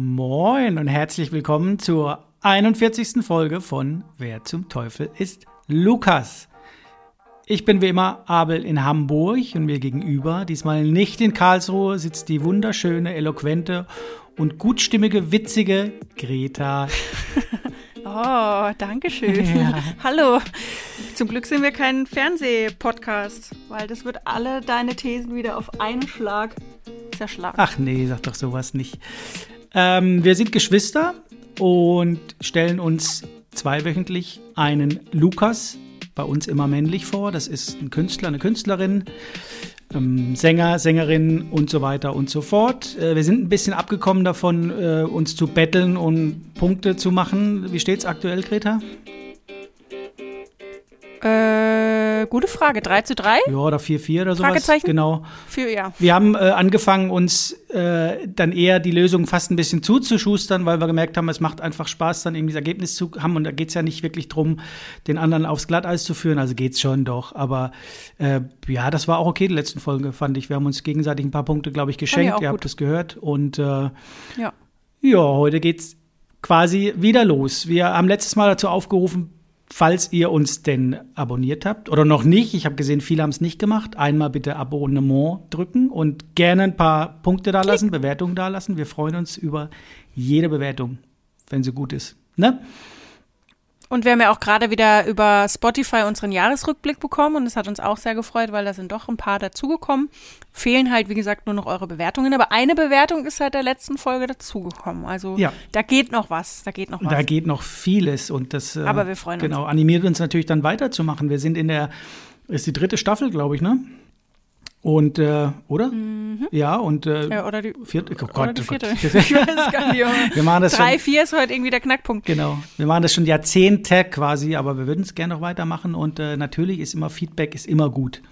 Moin und herzlich willkommen zur 41. Folge von Wer zum Teufel ist Lukas. Ich bin wie immer Abel in Hamburg und mir gegenüber, diesmal nicht in Karlsruhe, sitzt die wunderschöne, eloquente und gutstimmige, witzige Greta. Oh, danke schön. Ja. Hallo. Zum Glück sind wir kein Fernsehpodcast, weil das wird alle deine Thesen wieder auf einen Schlag zerschlagen. Ach nee, sag doch sowas nicht. Ähm, wir sind Geschwister und stellen uns zweiwöchentlich einen Lukas, bei uns immer männlich vor. Das ist ein Künstler, eine Künstlerin, ähm, Sänger, Sängerin und so weiter und so fort. Äh, wir sind ein bisschen abgekommen davon, äh, uns zu betteln und Punkte zu machen. Wie steht's aktuell, Greta? Äh, gute Frage. 3 zu 3? Ja, oder 4-4 oder sowas. Fragezeichen? Genau. Für, ja. Wir haben äh, angefangen, uns äh, dann eher die Lösung fast ein bisschen zuzuschustern, weil wir gemerkt haben, es macht einfach Spaß, dann irgendwie das Ergebnis zu haben. Und da geht es ja nicht wirklich drum, den anderen aufs Glatteis zu führen. Also geht's schon doch. Aber äh, ja, das war auch okay, die letzten Folge, fand ich. Wir haben uns gegenseitig ein paar Punkte, glaube ich, geschenkt. Ihr gut. habt es gehört. Und äh, ja. ja, heute geht's quasi wieder los. Wir haben letztes Mal dazu aufgerufen, falls ihr uns denn abonniert habt oder noch nicht, ich habe gesehen, viele haben es nicht gemacht, einmal bitte Abonnement drücken und gerne ein paar Punkte da lassen, Bewertungen da lassen. Wir freuen uns über jede Bewertung, wenn sie gut ist. Ne? Und wir haben ja auch gerade wieder über Spotify unseren Jahresrückblick bekommen und das hat uns auch sehr gefreut, weil da sind doch ein paar dazugekommen. Fehlen halt, wie gesagt, nur noch eure Bewertungen, aber eine Bewertung ist seit der letzten Folge dazugekommen. Also ja. da geht noch was, da geht noch was. Da geht noch vieles und das äh, aber wir freuen genau, uns. animiert uns natürlich dann weiterzumachen. Wir sind in der, ist die dritte Staffel, glaube ich, ne? Und, äh, oder? Mhm. Ja, und äh, ja, oder die vierte. Oh Gott, oder die oh vierte. ich weiß gar nicht. wir machen das Drei, schon, vier ist heute irgendwie der Knackpunkt. Genau. Wir machen das schon Jahrzehnte quasi, aber wir würden es gerne noch weitermachen. Und äh, natürlich ist immer Feedback ist immer gut.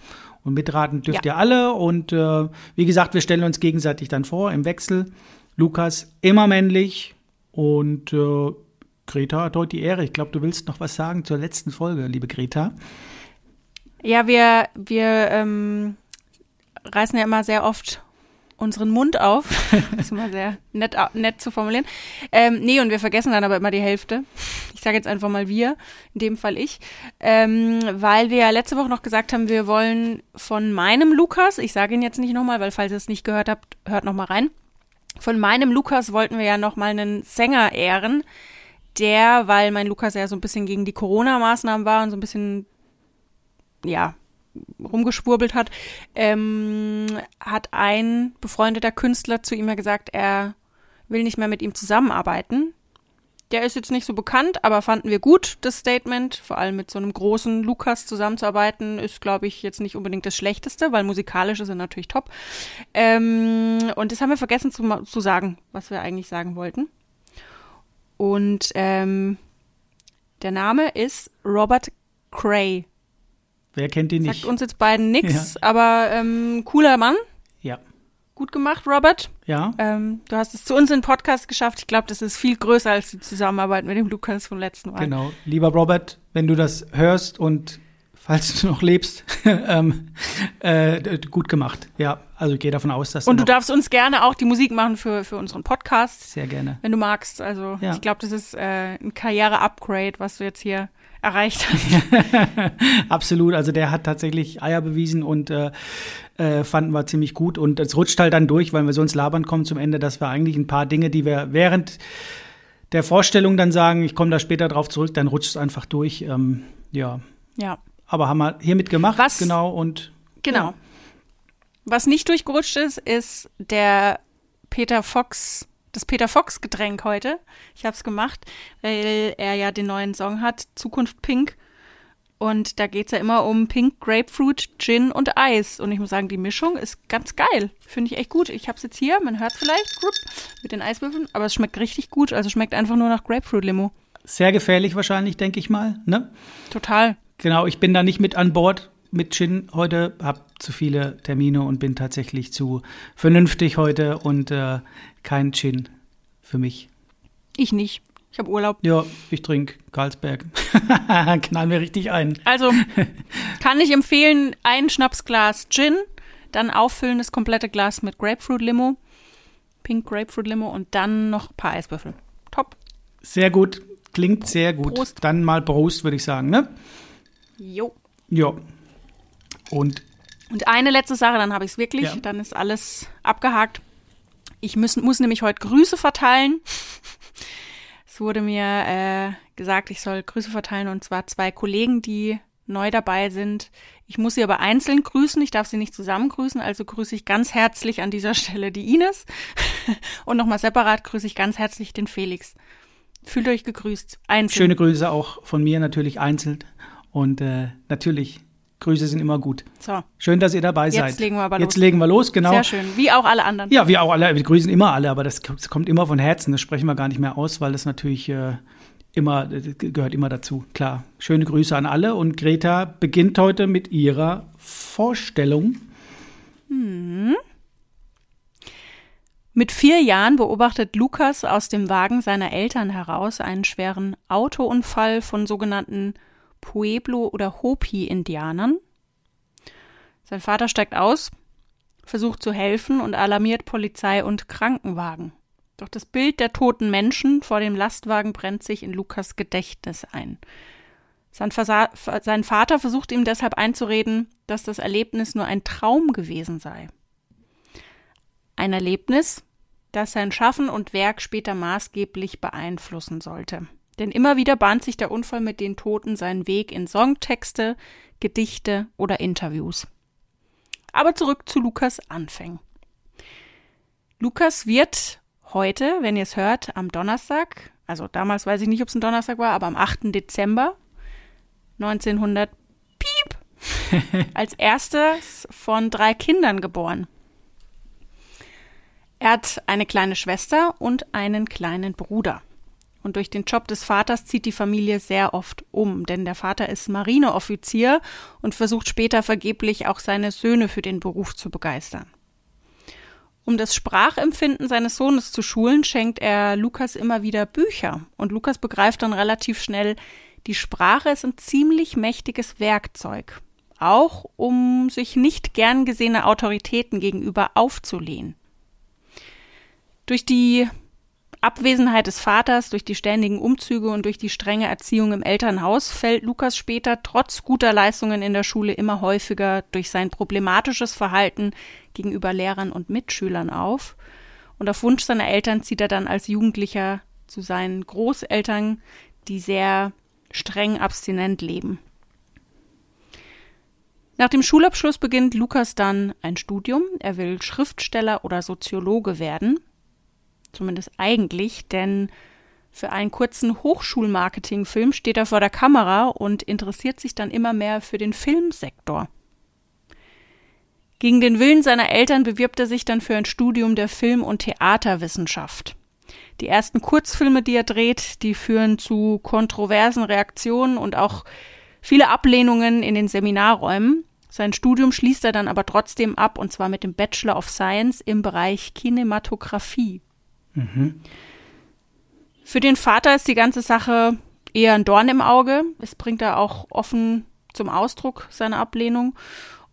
Und mitraten dürft ja. ihr alle. Und äh, wie gesagt, wir stellen uns gegenseitig dann vor im Wechsel. Lukas immer männlich und äh, Greta hat heute die Ehre. Ich glaube, du willst noch was sagen zur letzten Folge, liebe Greta. Ja, wir, wir ähm reißen ja immer sehr oft unseren Mund auf. das ist immer sehr nett, nett zu formulieren. Ähm, nee, und wir vergessen dann aber immer die Hälfte. Ich sage jetzt einfach mal wir, in dem Fall ich. Ähm, weil wir ja letzte Woche noch gesagt haben, wir wollen von meinem Lukas, ich sage ihn jetzt nicht nochmal, weil falls ihr es nicht gehört habt, hört nochmal rein. Von meinem Lukas wollten wir ja nochmal einen Sänger ehren, der, weil mein Lukas ja so ein bisschen gegen die Corona-Maßnahmen war und so ein bisschen, ja, rumgeschwurbelt hat, ähm, hat ein befreundeter Künstler zu ihm ja gesagt, er will nicht mehr mit ihm zusammenarbeiten. Der ist jetzt nicht so bekannt, aber fanden wir gut, das Statement. Vor allem mit so einem großen Lukas zusammenzuarbeiten, ist, glaube ich, jetzt nicht unbedingt das Schlechteste, weil musikalisch ist er natürlich top. Ähm, und das haben wir vergessen zu, zu sagen, was wir eigentlich sagen wollten. Und ähm, der Name ist Robert Cray. Wer kennt ihn nicht? Sagt uns jetzt beiden nichts, ja. aber ähm, cooler Mann. Ja. Gut gemacht, Robert. Ja. Ähm, du hast es zu uns in den Podcast geschafft. Ich glaube, das ist viel größer als die Zusammenarbeit mit dem Lukas vom letzten Mal. Genau. Lieber Robert, wenn du das hörst und falls du noch lebst, ähm, äh, gut gemacht. Ja, also ich gehe davon aus, dass. Und du darfst uns gerne auch die Musik machen für, für unseren Podcast. Sehr gerne. Wenn du magst. Also ja. ich glaube, das ist äh, ein Karriere-Upgrade, was du jetzt hier erreicht hast. Absolut, also der hat tatsächlich Eier bewiesen und äh, äh, fanden wir ziemlich gut. Und es rutscht halt dann durch, weil wir so ins Labern kommen zum Ende, dass wir eigentlich ein paar Dinge, die wir während der Vorstellung dann sagen, ich komme da später drauf zurück, dann rutscht es einfach durch. Ähm, ja. Ja. Aber haben wir hiermit gemacht, Was, genau und genau. Ja. Was nicht durchgerutscht ist, ist der Peter Fox das Peter Fox Getränk heute. Ich habe es gemacht, weil er ja den neuen Song hat, Zukunft Pink. Und da geht es ja immer um Pink, Grapefruit, Gin und Eis. Und ich muss sagen, die Mischung ist ganz geil. Finde ich echt gut. Ich habe es jetzt hier, man hört vielleicht mit den Eiswürfeln, aber es schmeckt richtig gut. Also schmeckt einfach nur nach Grapefruit-Limo. Sehr gefährlich wahrscheinlich, denke ich mal. Ne? Total. Genau, ich bin da nicht mit an Bord mit Gin heute, habe zu viele Termine und bin tatsächlich zu vernünftig heute und äh, kein Gin für mich. Ich nicht. Ich habe Urlaub. Ja, ich trinke Karlsberg. Knall mir richtig ein. Also kann ich empfehlen, ein Schnapsglas Gin, dann auffüllen das komplette Glas mit Grapefruit Limo. Pink Grapefruit Limo und dann noch ein paar Eiswürfel. Top. Sehr gut. Klingt sehr gut. Prost. Dann mal Prost, würde ich sagen, ne? Jo. Ja. Und Und eine letzte Sache, dann habe ich es wirklich. Ja. Dann ist alles abgehakt. Ich muss, muss nämlich heute Grüße verteilen. Es wurde mir äh, gesagt, ich soll Grüße verteilen und zwar zwei Kollegen, die neu dabei sind. Ich muss sie aber einzeln grüßen, ich darf sie nicht zusammen grüßen, also grüße ich ganz herzlich an dieser Stelle die Ines und nochmal separat grüße ich ganz herzlich den Felix. Fühlt euch gegrüßt. Einzeln. schöne Grüße auch von mir natürlich einzeln. Und äh, natürlich, Grüße sind immer gut. So, Schön, dass ihr dabei Jetzt seid. legen wir aber Jetzt los. legen wir los, genau. sehr schön. Wie auch alle anderen. Ja, wir auch alle, wir grüßen immer alle, aber das, das kommt immer von Herzen. Das sprechen wir gar nicht mehr aus, weil das natürlich äh, immer das gehört immer dazu. Klar. Schöne Grüße an alle und Greta beginnt heute mit ihrer Vorstellung. Mit vier Jahren beobachtet Lukas aus dem Wagen seiner Eltern heraus einen schweren Autounfall von sogenannten Pueblo- oder Hopi-Indianern. Sein Vater steigt aus, versucht zu helfen und alarmiert Polizei und Krankenwagen. Doch das Bild der toten Menschen vor dem Lastwagen brennt sich in Lukas Gedächtnis ein. Sein, sein Vater versucht ihm deshalb einzureden, dass das Erlebnis nur ein Traum gewesen sei. Ein Erlebnis, das sein Schaffen und Werk später maßgeblich beeinflussen sollte. Denn immer wieder bahnt sich der Unfall mit den Toten seinen Weg in Songtexte, Gedichte oder Interviews. Aber zurück zu Lukas Anfängen. Lukas wird heute, wenn ihr es hört, am Donnerstag, also damals weiß ich nicht, ob es ein Donnerstag war, aber am 8. Dezember 1900 piep, als erstes von drei Kindern geboren. Er hat eine kleine Schwester und einen kleinen Bruder. Und durch den Job des Vaters zieht die Familie sehr oft um, denn der Vater ist Marineoffizier und versucht später vergeblich auch seine Söhne für den Beruf zu begeistern. Um das Sprachempfinden seines Sohnes zu schulen, schenkt er Lukas immer wieder Bücher. Und Lukas begreift dann relativ schnell, die Sprache ist ein ziemlich mächtiges Werkzeug. Auch um sich nicht gern gesehene Autoritäten gegenüber aufzulehnen. Durch die Abwesenheit des Vaters, durch die ständigen Umzüge und durch die strenge Erziehung im Elternhaus fällt Lukas später trotz guter Leistungen in der Schule immer häufiger durch sein problematisches Verhalten gegenüber Lehrern und Mitschülern auf. Und auf Wunsch seiner Eltern zieht er dann als Jugendlicher zu seinen Großeltern, die sehr streng abstinent leben. Nach dem Schulabschluss beginnt Lukas dann ein Studium. Er will Schriftsteller oder Soziologe werden. Zumindest eigentlich, denn für einen kurzen Hochschulmarketingfilm steht er vor der Kamera und interessiert sich dann immer mehr für den Filmsektor. Gegen den Willen seiner Eltern bewirbt er sich dann für ein Studium der Film- und Theaterwissenschaft. Die ersten Kurzfilme, die er dreht, die führen zu kontroversen Reaktionen und auch viele Ablehnungen in den Seminarräumen. Sein Studium schließt er dann aber trotzdem ab, und zwar mit dem Bachelor of Science im Bereich Kinematografie. Für den Vater ist die ganze Sache eher ein Dorn im Auge. Es bringt er auch offen zum Ausdruck, seine Ablehnung.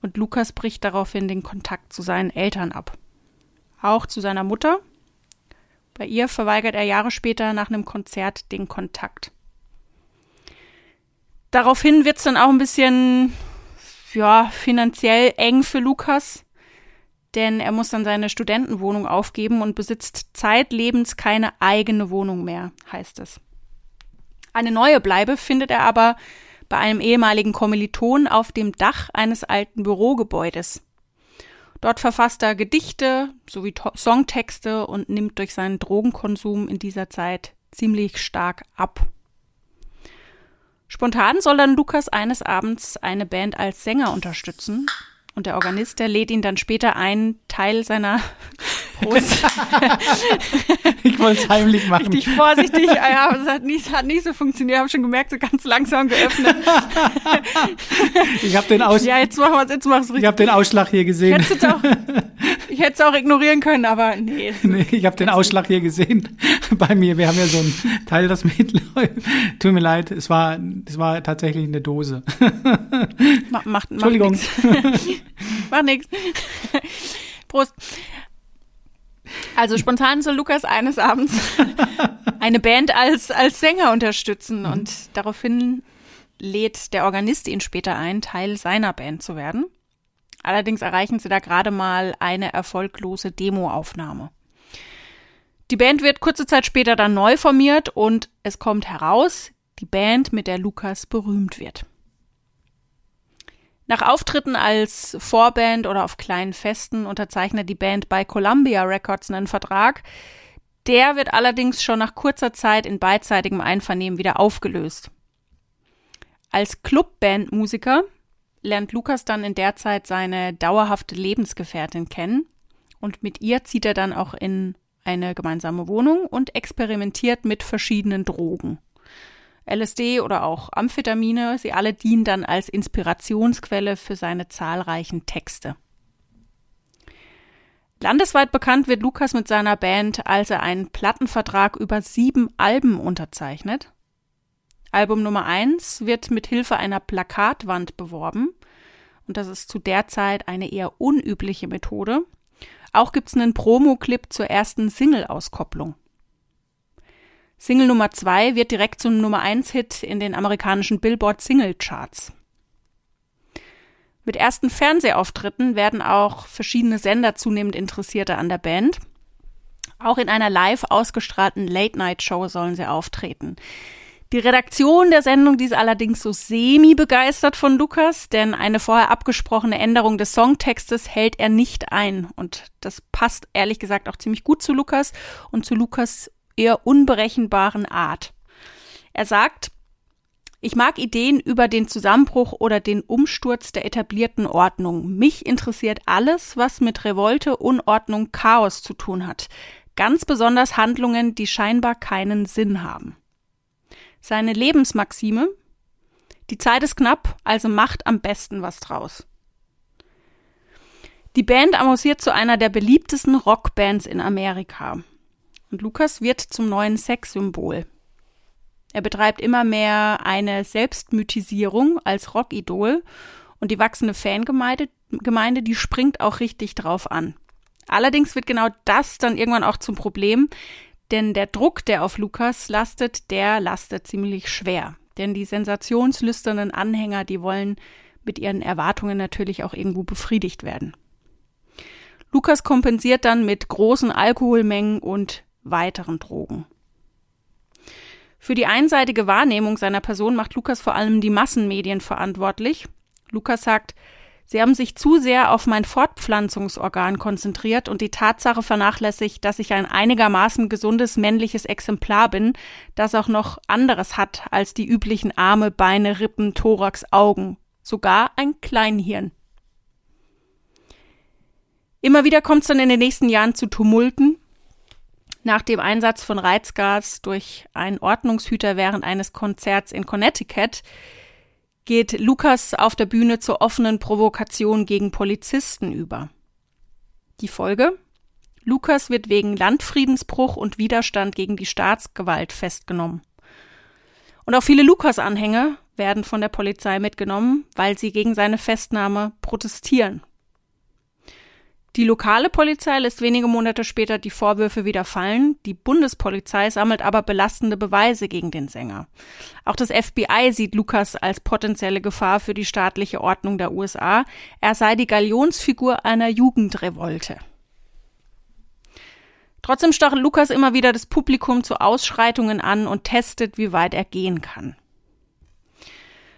Und Lukas bricht daraufhin den Kontakt zu seinen Eltern ab. Auch zu seiner Mutter. Bei ihr verweigert er Jahre später nach einem Konzert den Kontakt. Daraufhin wird es dann auch ein bisschen, ja, finanziell eng für Lukas denn er muss dann seine Studentenwohnung aufgeben und besitzt zeitlebens keine eigene Wohnung mehr, heißt es. Eine neue Bleibe findet er aber bei einem ehemaligen Kommiliton auf dem Dach eines alten Bürogebäudes. Dort verfasst er Gedichte sowie Songtexte und nimmt durch seinen Drogenkonsum in dieser Zeit ziemlich stark ab. Spontan soll dann Lukas eines Abends eine Band als Sänger unterstützen. Und der Organist, der lädt ihn dann später ein, Teil seiner Brust Ich wollte es heimlich machen. richtig vorsichtig. Ah ja, aber es hat nicht, hat nicht so funktioniert. Ich habe schon gemerkt, so ganz langsam geöffnet. Ich habe den, Aus Ja, jetzt machen wir es, jetzt machst du ich richtig. hab den Ausschlag hier gesehen. auch, ich hätte es auch ignorieren können, aber nee. Nee, ich habe den Ausschlag hier gesehen bei mir. Wir haben ja so ein Teil, das mitläuft. Tut mir leid, es war, es war tatsächlich eine Dose. Ma, macht, macht Entschuldigung. nix. Macht nix. Prost. Also spontan soll Lukas eines Abends eine Band als, als Sänger unterstützen mhm. und daraufhin lädt der Organist ihn später ein, Teil seiner Band zu werden. Allerdings erreichen sie da gerade mal eine erfolglose Demoaufnahme. Die Band wird kurze Zeit später dann neu formiert und es kommt heraus, die Band, mit der Lukas berühmt wird. Nach Auftritten als Vorband oder auf kleinen Festen unterzeichnet die Band bei Columbia Records einen Vertrag. Der wird allerdings schon nach kurzer Zeit in beidseitigem Einvernehmen wieder aufgelöst. Als Clubbandmusiker lernt Lukas dann in der Zeit seine dauerhafte Lebensgefährtin kennen und mit ihr zieht er dann auch in eine gemeinsame Wohnung und experimentiert mit verschiedenen Drogen. LSD oder auch Amphetamine, sie alle dienen dann als Inspirationsquelle für seine zahlreichen Texte. Landesweit bekannt wird Lukas mit seiner Band, als er einen Plattenvertrag über sieben Alben unterzeichnet. Album Nummer eins wird mit Hilfe einer Plakatwand beworben. Und das ist zu der Zeit eine eher unübliche Methode. Auch gibt es einen Promo-Clip zur ersten Single-Auskopplung. Single Nummer 2 wird direkt zum Nummer 1 Hit in den amerikanischen Billboard Single Charts. Mit ersten Fernsehauftritten werden auch verschiedene Sender zunehmend Interessierte an der Band. Auch in einer live ausgestrahlten Late-Night-Show sollen sie auftreten. Die Redaktion der Sendung, die ist allerdings so semi-begeistert von Lukas, denn eine vorher abgesprochene Änderung des Songtextes hält er nicht ein. Und das passt ehrlich gesagt auch ziemlich gut zu Lukas und zu Lukas eher unberechenbaren Art. Er sagt, ich mag Ideen über den Zusammenbruch oder den Umsturz der etablierten Ordnung. Mich interessiert alles, was mit Revolte, Unordnung, Chaos zu tun hat. Ganz besonders Handlungen, die scheinbar keinen Sinn haben. Seine Lebensmaxime? Die Zeit ist knapp, also macht am besten was draus. Die Band avanciert zu einer der beliebtesten Rockbands in Amerika. Und Lukas wird zum neuen Sexsymbol. Er betreibt immer mehr eine Selbstmythisierung als Rockidol und die wachsende Fangemeinde, Gemeinde, die springt auch richtig drauf an. Allerdings wird genau das dann irgendwann auch zum Problem, denn der Druck, der auf Lukas lastet, der lastet ziemlich schwer. Denn die sensationslüsternen Anhänger, die wollen mit ihren Erwartungen natürlich auch irgendwo befriedigt werden. Lukas kompensiert dann mit großen Alkoholmengen und weiteren Drogen. Für die einseitige Wahrnehmung seiner Person macht Lukas vor allem die Massenmedien verantwortlich. Lukas sagt, Sie haben sich zu sehr auf mein Fortpflanzungsorgan konzentriert und die Tatsache vernachlässigt, dass ich ein einigermaßen gesundes männliches Exemplar bin, das auch noch anderes hat als die üblichen Arme, Beine, Rippen, Thorax, Augen, sogar ein Kleinhirn. Immer wieder kommt es dann in den nächsten Jahren zu Tumulten, nach dem Einsatz von Reizgas durch einen Ordnungshüter während eines Konzerts in Connecticut geht Lukas auf der Bühne zur offenen Provokation gegen Polizisten über. Die Folge? Lukas wird wegen Landfriedensbruch und Widerstand gegen die Staatsgewalt festgenommen. Und auch viele Lukas-Anhänger werden von der Polizei mitgenommen, weil sie gegen seine Festnahme protestieren. Die lokale Polizei lässt wenige Monate später die Vorwürfe wieder fallen. Die Bundespolizei sammelt aber belastende Beweise gegen den Sänger. Auch das FBI sieht Lukas als potenzielle Gefahr für die staatliche Ordnung der USA. Er sei die Galionsfigur einer Jugendrevolte. Trotzdem stachelt Lukas immer wieder das Publikum zu Ausschreitungen an und testet, wie weit er gehen kann.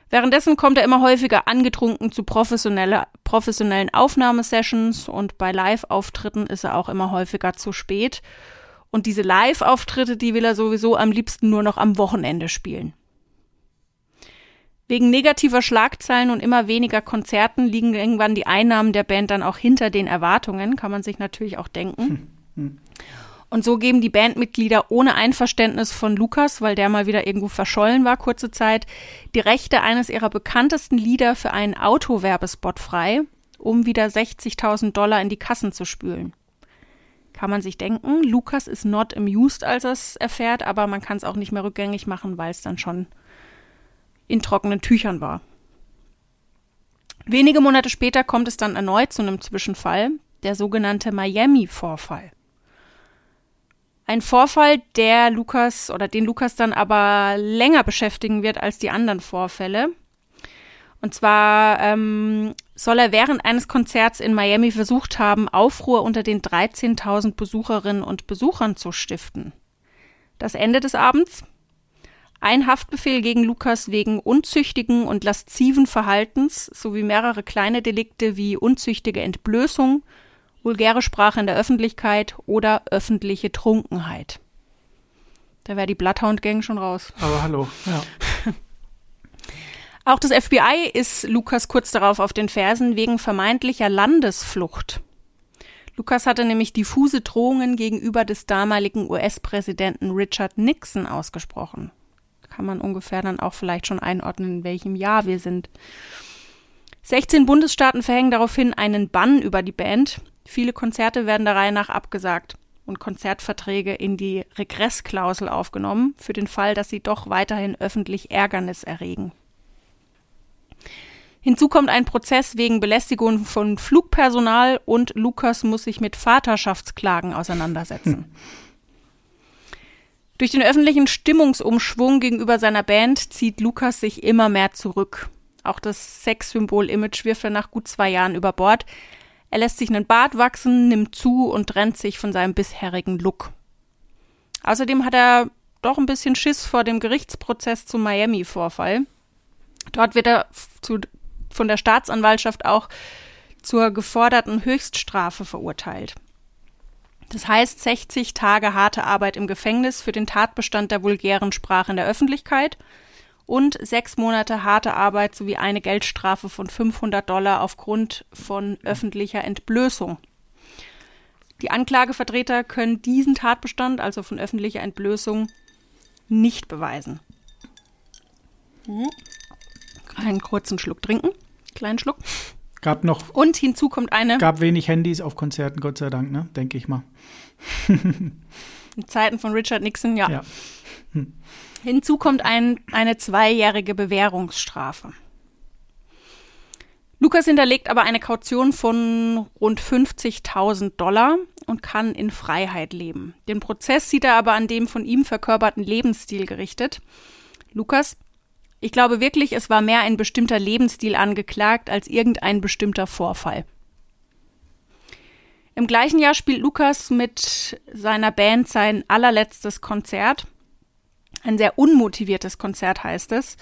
Währenddessen kommt er immer häufiger angetrunken zu professionelle, professionellen Aufnahmesessions und bei Live-Auftritten ist er auch immer häufiger zu spät. Und diese Live-Auftritte, die will er sowieso am liebsten nur noch am Wochenende spielen. Wegen negativer Schlagzeilen und immer weniger Konzerten liegen irgendwann die Einnahmen der Band dann auch hinter den Erwartungen, kann man sich natürlich auch denken. Hm, hm. Und so geben die Bandmitglieder ohne Einverständnis von Lukas, weil der mal wieder irgendwo verschollen war, kurze Zeit, die Rechte eines ihrer bekanntesten Lieder für einen Autowerbespot frei, um wieder 60.000 Dollar in die Kassen zu spülen. Kann man sich denken, Lukas ist not amused, als er es erfährt, aber man kann es auch nicht mehr rückgängig machen, weil es dann schon in trockenen Tüchern war. Wenige Monate später kommt es dann erneut zu einem Zwischenfall, der sogenannte Miami-Vorfall. Ein Vorfall, der Lukas oder den Lukas dann aber länger beschäftigen wird als die anderen Vorfälle. Und zwar ähm, soll er während eines Konzerts in Miami versucht haben, Aufruhr unter den 13.000 Besucherinnen und Besuchern zu stiften. Das Ende des Abends? Ein Haftbefehl gegen Lukas wegen unzüchtigen und lasziven Verhaltens sowie mehrere kleine Delikte wie unzüchtige Entblößung, vulgäre Sprache in der Öffentlichkeit oder öffentliche Trunkenheit. Da wäre die Bloodhound-Gang schon raus. Aber hallo, ja. Auch das FBI ist Lukas kurz darauf auf den Fersen wegen vermeintlicher Landesflucht. Lukas hatte nämlich diffuse Drohungen gegenüber des damaligen US-Präsidenten Richard Nixon ausgesprochen. Kann man ungefähr dann auch vielleicht schon einordnen, in welchem Jahr wir sind. 16 Bundesstaaten verhängen daraufhin einen Bann über die Band. Viele Konzerte werden der Reihe nach abgesagt und Konzertverträge in die Regressklausel aufgenommen, für den Fall, dass sie doch weiterhin öffentlich Ärgernis erregen. Hinzu kommt ein Prozess wegen Belästigung von Flugpersonal und Lukas muss sich mit Vaterschaftsklagen auseinandersetzen. Durch den öffentlichen Stimmungsumschwung gegenüber seiner Band zieht Lukas sich immer mehr zurück. Auch das Sexsymbol-Image wirft er nach gut zwei Jahren über Bord. Er lässt sich einen Bart wachsen, nimmt zu und trennt sich von seinem bisherigen Look. Außerdem hat er doch ein bisschen Schiss vor dem Gerichtsprozess zum Miami-Vorfall. Dort wird er zu, von der Staatsanwaltschaft auch zur geforderten Höchststrafe verurteilt. Das heißt 60 Tage harte Arbeit im Gefängnis für den Tatbestand der vulgären Sprache in der Öffentlichkeit und sechs Monate harte Arbeit sowie eine Geldstrafe von 500 Dollar aufgrund von öffentlicher Entblößung. Die Anklagevertreter können diesen Tatbestand, also von öffentlicher Entblößung, nicht beweisen. Hm. Einen kurzen Schluck trinken. Kleinen Schluck. Gab noch. Und hinzu kommt eine. Gab wenig Handys auf Konzerten, Gott sei Dank, ne? Denke ich mal. In Zeiten von Richard Nixon, ja. ja. Hm. Hinzu kommt ein, eine zweijährige Bewährungsstrafe. Lukas hinterlegt aber eine Kaution von rund 50.000 Dollar und kann in Freiheit leben. Den Prozess sieht er aber an dem von ihm verkörperten Lebensstil gerichtet. Lukas ich glaube wirklich, es war mehr ein bestimmter Lebensstil angeklagt als irgendein bestimmter Vorfall. Im gleichen Jahr spielt Lukas mit seiner Band sein allerletztes Konzert. Ein sehr unmotiviertes Konzert heißt es.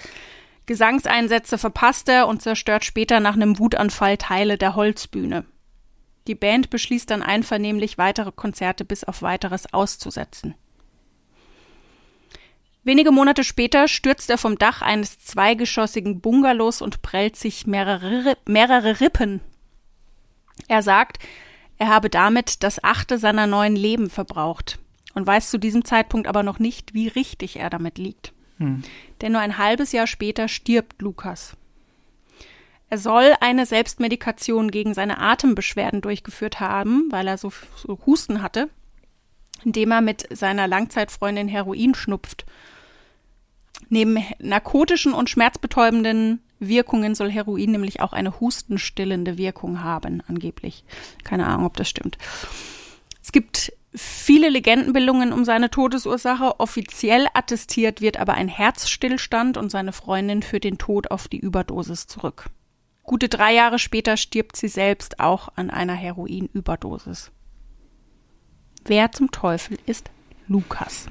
Gesangseinsätze verpasst er und zerstört später nach einem Wutanfall Teile der Holzbühne. Die Band beschließt dann einvernehmlich weitere Konzerte bis auf weiteres auszusetzen. Wenige Monate später stürzt er vom Dach eines zweigeschossigen Bungalows und prellt sich mehrere, mehrere Rippen. Er sagt, er habe damit das achte seiner neuen Leben verbraucht und weiß zu diesem Zeitpunkt aber noch nicht, wie richtig er damit liegt. Hm. Denn nur ein halbes Jahr später stirbt Lukas. Er soll eine Selbstmedikation gegen seine Atembeschwerden durchgeführt haben, weil er so, so Husten hatte, indem er mit seiner Langzeitfreundin Heroin schnupft Neben narkotischen und schmerzbetäubenden Wirkungen soll Heroin nämlich auch eine hustenstillende Wirkung haben, angeblich. Keine Ahnung, ob das stimmt. Es gibt viele Legendenbildungen um seine Todesursache. Offiziell attestiert wird aber ein Herzstillstand und seine Freundin führt den Tod auf die Überdosis zurück. Gute drei Jahre später stirbt sie selbst auch an einer Heroinüberdosis. Wer zum Teufel ist Lukas?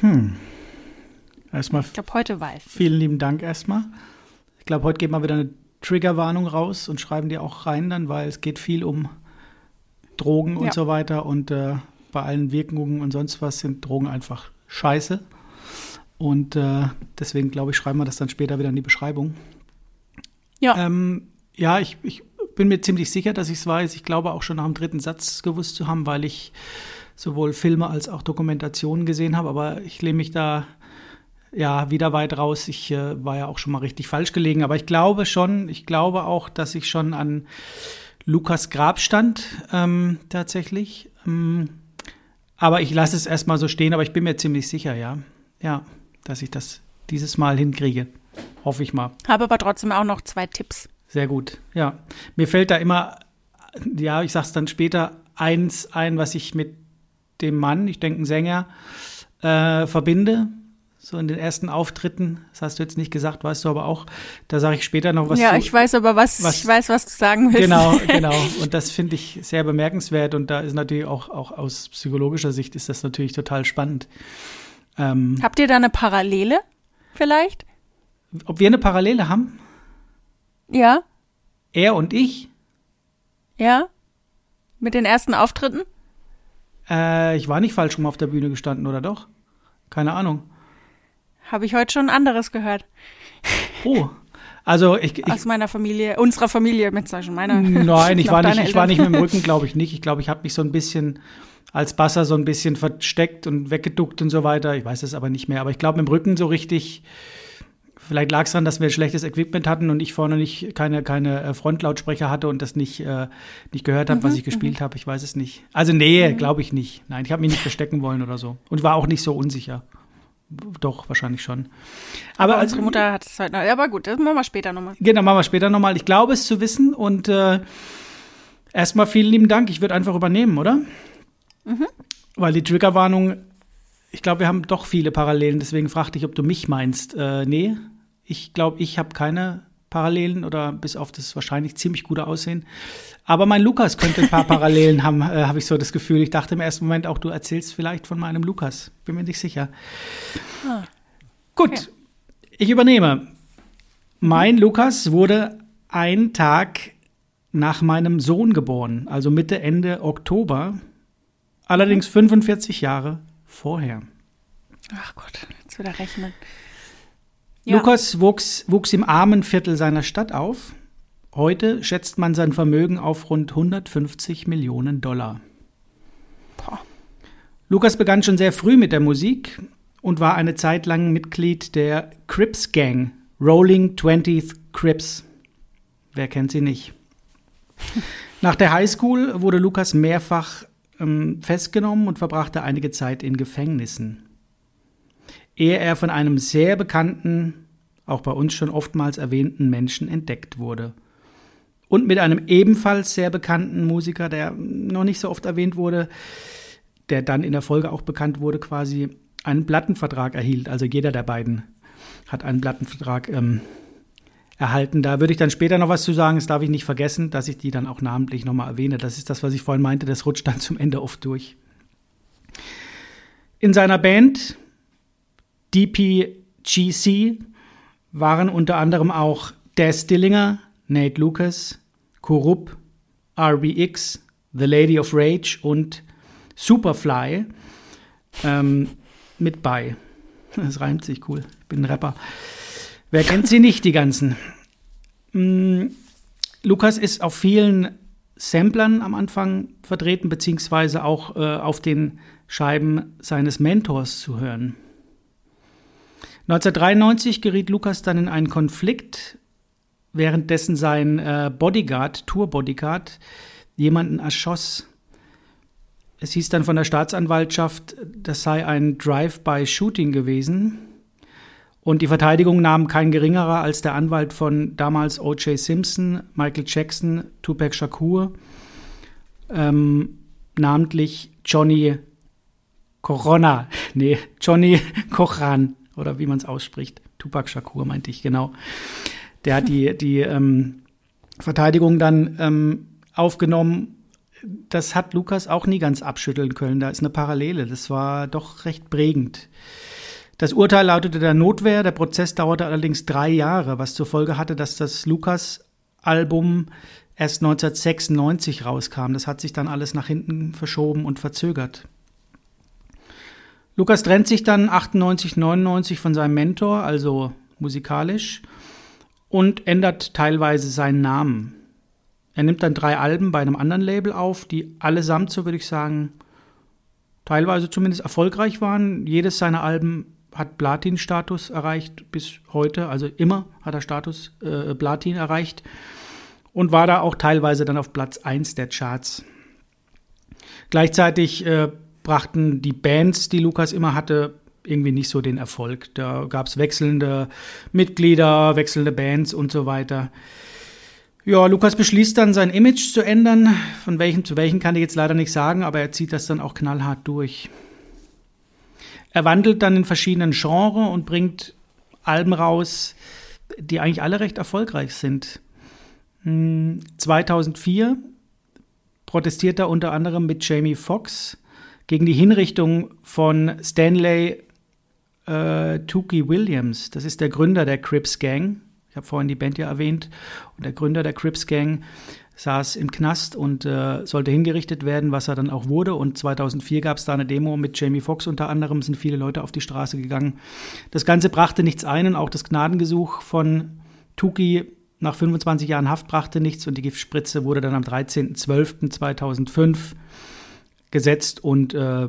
Hm. Erstmal. Ich glaube, heute weiß. Vielen lieben Dank erstmal. Ich glaube, heute geben wir wieder eine Triggerwarnung raus und schreiben die auch rein dann, weil es geht viel um Drogen und ja. so weiter. Und äh, bei allen Wirkungen und sonst was sind Drogen einfach scheiße. Und äh, deswegen, glaube ich, schreiben wir das dann später wieder in die Beschreibung. Ja. Ähm, ja, ich, ich bin mir ziemlich sicher, dass ich es weiß. Ich glaube auch schon nach dem dritten Satz gewusst zu haben, weil ich sowohl Filme als auch Dokumentationen gesehen habe. Aber ich lehne mich da ja, wieder weit raus. Ich äh, war ja auch schon mal richtig falsch gelegen, aber ich glaube schon, ich glaube auch, dass ich schon an Lukas Grab stand, ähm, tatsächlich. Ähm, aber ich lasse es erstmal so stehen, aber ich bin mir ziemlich sicher, ja. Ja, dass ich das dieses Mal hinkriege. Hoffe ich mal. Habe aber trotzdem auch noch zwei Tipps. Sehr gut, ja. Mir fällt da immer, ja, ich sag's dann später, eins ein, was ich mit dem Mann, ich denke, ein Sänger, äh, verbinde. So in den ersten Auftritten, das hast du jetzt nicht gesagt, weißt du aber auch, da sage ich später noch was Ja, zu, ich weiß aber, was, was- ich weiß, was du sagen willst. Genau, genau. Und das finde ich sehr bemerkenswert und da ist natürlich auch, auch aus psychologischer Sicht ist das natürlich total spannend. Ähm, Habt ihr da eine Parallele vielleicht? ob wir eine Parallele haben, Ja? er und ich, Ja? Mit den ersten Auftritten? äh, ich war nicht falsch rum auf der Bühne gestanden, oder doch? Keine Ahnung. Habe ich heute schon anderes gehört. Oh, also ich, ich Aus meiner Familie, unserer Familie, mit schon meiner. Nein, ich war nicht, ich war nicht mit dem Rücken, glaube ich nicht. Ich glaube, ich habe mich so ein bisschen als Basser so ein bisschen versteckt und weggeduckt und so weiter. Ich weiß es aber nicht mehr. Aber ich glaube, mit dem Rücken so richtig. Vielleicht lag es daran, dass wir schlechtes Equipment hatten und ich vorne nicht keine, keine äh, Frontlautsprecher hatte und das nicht, äh, nicht gehört habe, Mhm, was ich gespielt habe. Ich weiß es nicht. Also nee, glaube ich nicht. Nein, ich habe mich nicht verstecken wollen oder so. Und war auch nicht so unsicher. Doch, wahrscheinlich schon. Aber, Aber als unsere Mutter hat es heute noch. Ja, aber gut, das machen wir später nochmal. Genau, machen wir später nochmal. Ich glaube es zu wissen und äh, erstmal vielen lieben Dank. Ich würde einfach übernehmen, oder? Weil die Triggerwarnung, ich glaube, wir haben doch viele Parallelen. Deswegen fragte ich, ob du mich meinst. Äh, nee, ich glaube, ich habe keine Parallelen oder bis auf das wahrscheinlich ziemlich gute Aussehen. Aber mein Lukas könnte ein paar Parallelen haben, äh, habe ich so das Gefühl. Ich dachte im ersten Moment auch, du erzählst vielleicht von meinem Lukas. Bin mir nicht sicher. Gut, Okay. ich übernehme. Mein Lukas wurde ein Tag nach meinem Sohn geboren, also Mitte, Ende Oktober. Allerdings 45 Jahre vorher. Ach Gott, jetzt wieder rechnen. Ja. Lukas wuchs, wuchs im armen Viertel seiner Stadt auf. Heute schätzt man sein Vermögen auf rund 150 Millionen Dollar. Boah. Lukas begann schon sehr früh mit der Musik und war eine Zeit lang Mitglied der Crips Gang, Rolling 20th Crips. Wer kennt sie nicht? Nach der Highschool wurde Lukas mehrfach ähm, festgenommen und verbrachte einige Zeit in Gefängnissen. Ehe er von einem sehr bekannten, auch bei uns schon oftmals erwähnten Menschen entdeckt wurde. Und mit einem ebenfalls sehr bekannten Musiker, der noch nicht so oft erwähnt wurde, der dann in der Folge auch bekannt wurde, quasi einen Plattenvertrag erhielt. Also jeder der beiden hat einen Plattenvertrag ähm, erhalten. Da würde ich dann später noch was zu sagen. Das darf ich nicht vergessen, dass ich die dann auch namentlich nochmal erwähne. Das ist das, was ich vorhin meinte. Das rutscht dann zum Ende oft durch. In seiner Band DPGC waren unter anderem auch Daz Dillinger, Nate Lucas, Kurup, RBX, The Lady of Rage und Superfly ähm, mit bei. Das reimt sich cool. Ich bin ein Rapper. Wer kennt sie nicht, die ganzen? Mm, Lukas ist auf vielen Samplern am Anfang vertreten, beziehungsweise auch äh, auf den Scheiben seines Mentors zu hören. 1993 geriet Lukas dann in einen Konflikt, währenddessen sein äh, Bodyguard, Tour-Bodyguard, jemanden erschoss. Es hieß dann von der Staatsanwaltschaft, das sei ein Drive-by-Shooting gewesen. Und die Verteidigung nahm kein geringerer als der Anwalt von damals O.J. Simpson, Michael Jackson, Tupac Shakur, ähm, namentlich Johnny Corona, nee, Johnny Koran oder wie man es ausspricht. Tupac Shakur meinte ich, genau. Der hat die, die ähm, Verteidigung dann ähm, aufgenommen. Das hat Lukas auch nie ganz abschütteln können. Da ist eine Parallele. Das war doch recht prägend. Das Urteil lautete der Notwehr. Der Prozess dauerte allerdings drei Jahre, was zur Folge hatte, dass das Lukas-Album erst 1996 rauskam. Das hat sich dann alles nach hinten verschoben und verzögert. Lukas trennt sich dann 98, 99 von seinem Mentor, also musikalisch, und ändert teilweise seinen Namen. Er nimmt dann drei Alben bei einem anderen Label auf, die allesamt, so würde ich sagen, teilweise zumindest erfolgreich waren. Jedes seiner Alben hat Platin-Status erreicht bis heute, also immer hat er Status äh, Platin erreicht und war da auch teilweise dann auf Platz 1 der Charts. Gleichzeitig äh, brachten die Bands, die Lukas immer hatte, irgendwie nicht so den Erfolg. Da gab es wechselnde Mitglieder, wechselnde Bands und so weiter. Ja, Lukas beschließt dann, sein Image zu ändern. Von welchem zu welchem kann ich jetzt leider nicht sagen, aber er zieht das dann auch knallhart durch. Er wandelt dann in verschiedenen Genres und bringt Alben raus, die eigentlich alle recht erfolgreich sind. 2004 hm, protestiert er unter anderem mit Jamie Foxx gegen die Hinrichtung von Stanley äh, Tukey Williams. Das ist der Gründer der Crips Gang. Ich habe vorhin die Band ja erwähnt. Und der Gründer der Crips Gang saß im Knast und äh, sollte hingerichtet werden, was er dann auch wurde. Und 2004 gab es da eine Demo mit Jamie Foxx unter anderem, sind viele Leute auf die Straße gegangen. Das Ganze brachte nichts ein und auch das Gnadengesuch von Tuki nach 25 Jahren Haft brachte nichts und die Giftspritze wurde dann am 13.12.2005 gesetzt und äh,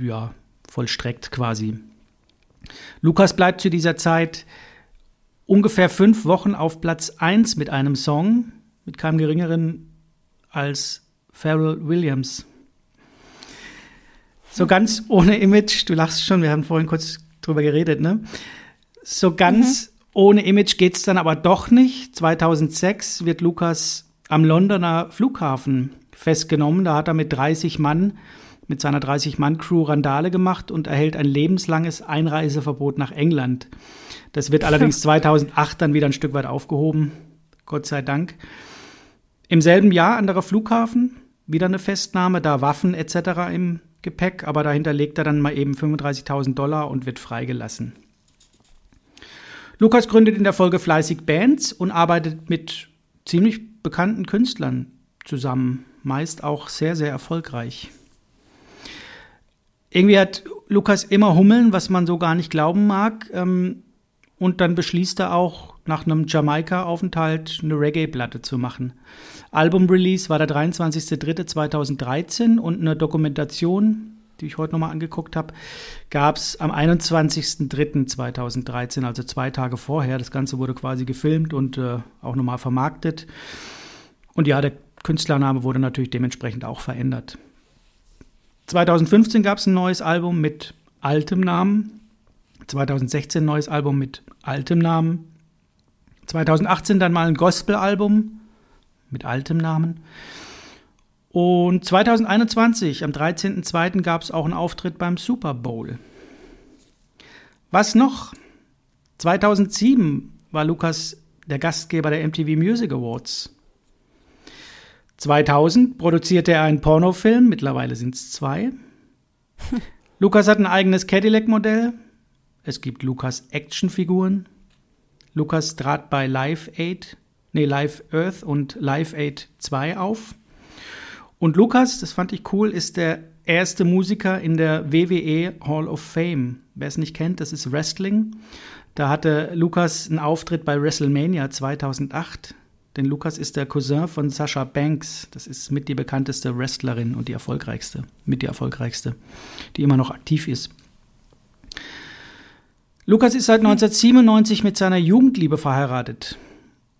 ja, vollstreckt quasi. Lukas bleibt zu dieser Zeit ungefähr fünf Wochen auf Platz 1 mit einem Song, mit keinem geringeren als Pharrell Williams. So ganz ohne Image, du lachst schon, wir haben vorhin kurz drüber geredet, ne? So ganz mhm. ohne Image geht's dann aber doch nicht. 2006 wird Lukas am Londoner Flughafen festgenommen. Da hat er mit 30 Mann, mit seiner 30-Mann-Crew Randale gemacht und erhält ein lebenslanges Einreiseverbot nach England. Das wird allerdings 2008 dann wieder ein Stück weit aufgehoben. Gott sei Dank. Im selben Jahr anderer Flughafen, wieder eine Festnahme, da Waffen etc. im Gepäck, aber dahinter legt er dann mal eben 35.000 Dollar und wird freigelassen. Lukas gründet in der Folge fleißig Bands und arbeitet mit ziemlich bekannten Künstlern zusammen, meist auch sehr, sehr erfolgreich. Irgendwie hat Lukas immer Hummeln, was man so gar nicht glauben mag. Ähm, und dann beschließt er auch, nach einem Jamaika-Aufenthalt eine Reggae-Platte zu machen. Album-Release war der 23.03.2013 und eine Dokumentation, die ich heute nochmal angeguckt habe, gab es am 21.03.2013, also zwei Tage vorher. Das Ganze wurde quasi gefilmt und äh, auch nochmal vermarktet. Und ja, der Künstlername wurde natürlich dementsprechend auch verändert. 2015 gab es ein neues Album mit altem Namen. 2016 ein neues Album mit altem Namen. 2018 dann mal ein Gospel-Album mit altem Namen. Und 2021, am 13.02. gab es auch einen Auftritt beim Super Bowl. Was noch? 2007 war Lukas der Gastgeber der MTV Music Awards. 2000 produzierte er einen Pornofilm, mittlerweile sind es zwei. Lukas hat ein eigenes Cadillac-Modell. Es gibt Lukas Actionfiguren. Lukas trat bei Live Aid, nee, Live Earth und Live Aid 2 auf. Und Lukas, das fand ich cool, ist der erste Musiker in der WWE Hall of Fame. Wer es nicht kennt, das ist Wrestling. Da hatte Lukas einen Auftritt bei WrestleMania 2008. Denn Lukas ist der Cousin von Sasha Banks. Das ist mit die bekannteste Wrestlerin und die erfolgreichste, mit die erfolgreichste, die immer noch aktiv ist. Lukas ist seit 1997 mit seiner Jugendliebe verheiratet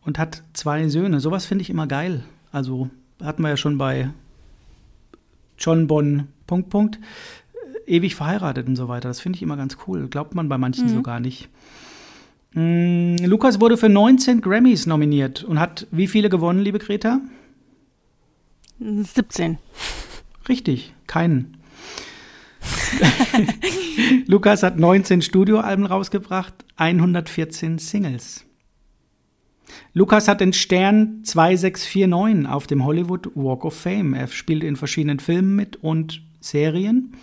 und hat zwei Söhne. Sowas finde ich immer geil. Also hatten wir ja schon bei John Bonn, Punkt, Punkt, ewig verheiratet und so weiter. Das finde ich immer ganz cool. Glaubt man bei manchen mhm. so gar nicht. Mm, Lukas wurde für 19 Grammys nominiert und hat wie viele gewonnen, liebe Greta? 17. Richtig, keinen. Lukas hat 19 Studioalben rausgebracht, 114 Singles. Lukas hat den Stern 2649 auf dem Hollywood Walk of Fame. Er spielt in verschiedenen Filmen mit und Serien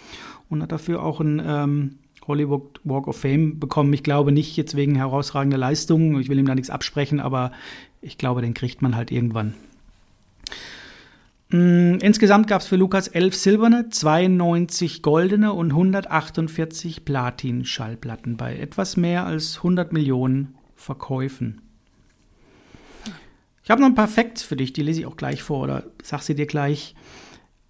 und hat dafür auch einen ähm, Hollywood Walk of Fame bekommen. Ich glaube nicht jetzt wegen herausragender Leistungen. Ich will ihm da nichts absprechen, aber ich glaube, den kriegt man halt irgendwann. Mm, insgesamt gab es für Lukas elf silberne, 92 goldene und 148 Platin-Schallplatten bei etwas mehr als 100 Millionen Verkäufen. Ich habe noch ein paar Facts für dich, die lese ich auch gleich vor oder sag sie dir gleich.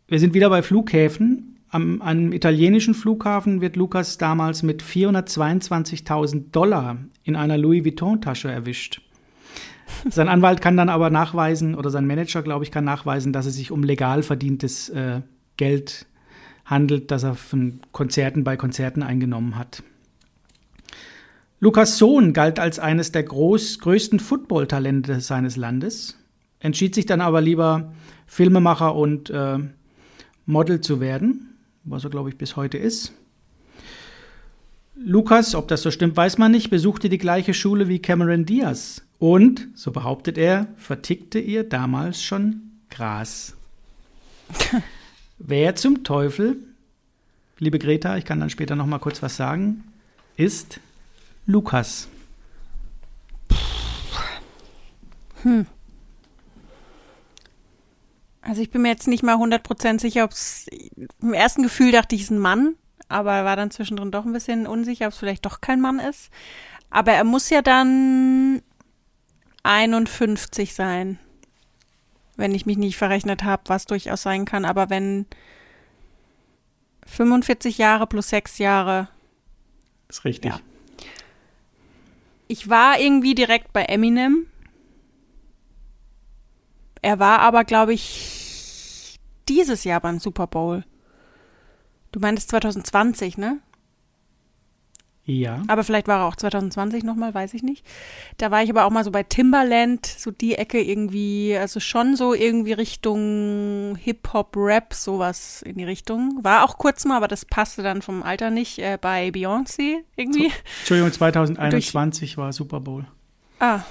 Wir sind wieder bei Flughäfen. Am, einem italienischen Flughafen wird Lukas damals mit 422.000 Dollar in einer Louis Vuitton-Tasche erwischt. Sein Anwalt kann dann aber nachweisen, oder sein Manager, glaube ich, kann nachweisen, dass es sich um legal verdientes äh, Geld handelt, das er von Konzerten bei Konzerten eingenommen hat. Lukas Sohn galt als eines der groß, größten Football-Talente seines Landes. entschied sich dann aber lieber Filmemacher und äh, Model zu werden, was er, glaube ich, bis heute ist. Lukas, ob das so stimmt, weiß man nicht, besuchte die gleiche Schule wie Cameron Diaz und, so behauptet er, vertickte ihr damals schon Gras. Wer zum Teufel, liebe Greta, ich kann dann später noch mal kurz was sagen, ist Lukas? Hm. Also ich bin mir jetzt nicht mal 100% sicher, ob es im ersten Gefühl dachte ich, es ist ein Mann, aber war dann zwischendrin doch ein bisschen unsicher, ob es vielleicht doch kein Mann ist. Aber er muss ja dann 51 sein wenn ich mich nicht verrechnet habe, was durchaus sein kann. Aber wenn 45 Jahre plus 6 Jahre. Ist richtig. Ja. Ich war irgendwie direkt bei Eminem. Er war aber, glaube ich, dieses Jahr beim Super Bowl. Du meintest 2020, ne? Ja. Aber vielleicht war er auch 2020 nochmal, weiß ich nicht. Da war ich aber auch mal so bei Timberland, so die Ecke irgendwie, also schon so irgendwie Richtung Hip-Hop-Rap, sowas in die Richtung. War auch kurz mal, aber das passte dann vom Alter nicht, äh, bei Beyoncé irgendwie. Entschuldigung, 2021 durch, war Super Bowl. Ah.